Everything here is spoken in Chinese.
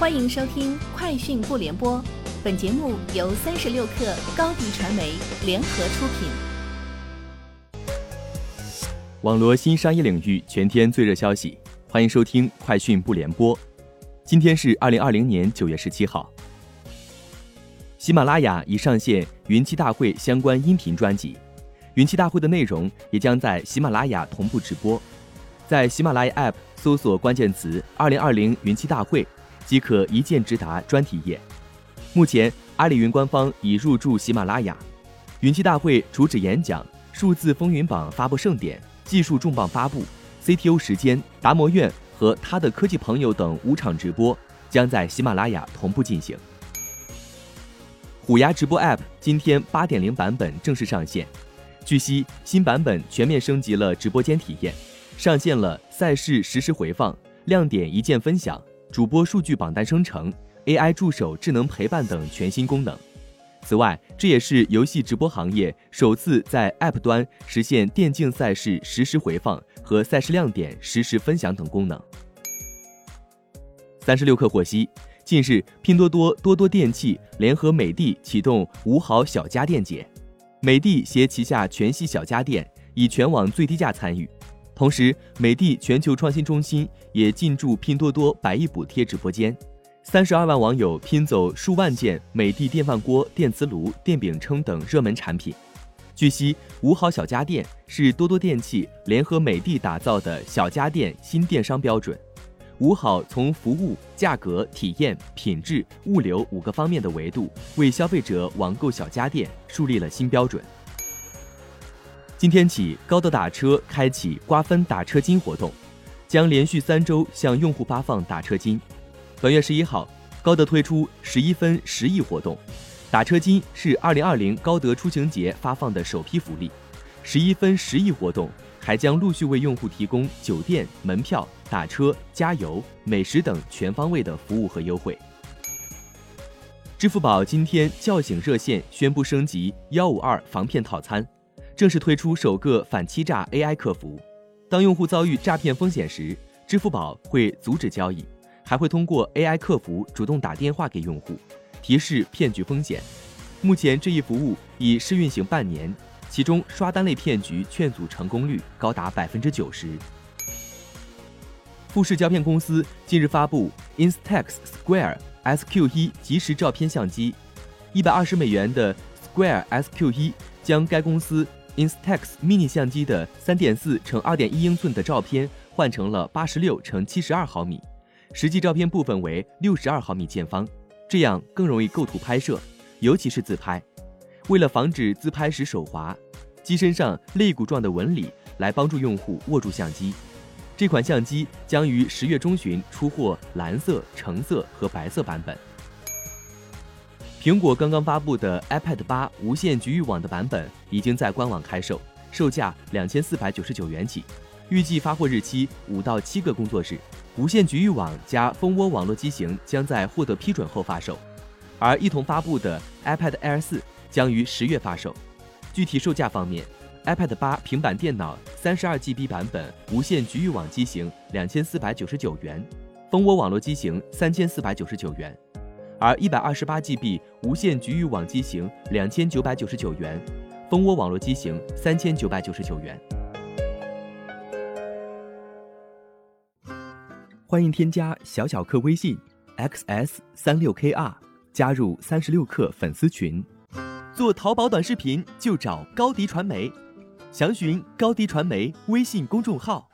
欢迎收听《快讯不联播》，本节目由三十六克高低传媒联合出品。网罗新商业领域全天最热消息，欢迎收听《快讯不联播》。今天是二零二零年九月十七号。喜马拉雅已上线云栖大会相关音频专辑，云栖大会的内容也将在喜马拉雅同步直播。在喜马拉雅 App 搜索关键词“二零二零云栖大会”。即可一键直达专题页。目前，阿里云官方已入驻喜马拉雅。云栖大会主旨演讲、数字风云榜发布盛典、技术重磅发布、CTO 时间、达摩院和他的科技朋友等五场直播将在喜马拉雅同步进行。虎牙直播 App 今天八点零版本正式上线。据悉，新版本全面升级了直播间体验，上线了赛事实时回放、亮点一键分享。主播数据榜单生成、AI 助手智能陪伴等全新功能。此外，这也是游戏直播行业首次在 App 端实现电竞赛事实时回放和赛事亮点实时分享等功能。三十六氪获悉，近日拼多多多多电器联合美的启动五好小家电节，美的携旗下全系小家电以全网最低价参与。同时，美的全球创新中心也进驻拼多多百亿补贴直播间，三十二万网友拼走数万件美的电饭锅、电磁炉、电饼铛等热门产品。据悉，五好小家电是多多电器联合美的打造的小家电新电商标准。五好从服务、价格、体验、品质、物流五个方面的维度，为消费者网购小家电树立了新标准。今天起，高德打车开启瓜分打车金活动，将连续三周向用户发放打车金。本月十一号，高德推出十一分十亿活动，打车金是二零二零高德出行节发放的首批福利。十一分十亿活动还将陆续为用户提供酒店门票、打车、加油、美食等全方位的服务和优惠。支付宝今天叫醒热线宣布升级幺五二防骗套餐。正式推出首个反欺诈 AI 客服，当用户遭遇诈骗风险时，支付宝会阻止交易，还会通过 AI 客服主动打电话给用户，提示骗局风险。目前这一服务已试运行半年，其中刷单类骗局劝阻成功率高达百分之九十。富士胶片公司近日发布 Instax Square SQ1 即时照片相机，一百二十美元的 Square SQ1 将该公司。Instax Mini 相机的3.4乘2.1英寸的照片换成了86乘72毫米，实际照片部分为62毫米见方，这样更容易构图拍摄，尤其是自拍。为了防止自拍时手滑，机身上肋骨状的纹理来帮助用户握住相机。这款相机将于十月中旬出货蓝色、橙色和白色版本。苹果刚刚发布的 iPad 八无线局域网的版本已经在官网开售，售价两千四百九十九元起，预计发货日期五到七个工作日。无线局域网加蜂窝网络机型将在获得批准后发售，而一同发布的 iPad Air 四将于十月发售。具体售价方面，iPad 八平板电脑三十二 GB 版本无线局域网机型两千四百九十九元，蜂窝网络机型三千四百九十九元。而一百二十八 GB 无线局域网机型两千九百九十九元，蜂窝网络机型三千九百九十九元。欢迎添加小小客微信 xs 三六 kr，加入三十六氪粉丝群。做淘宝短视频就找高迪传媒，详询高迪传媒微信公众号。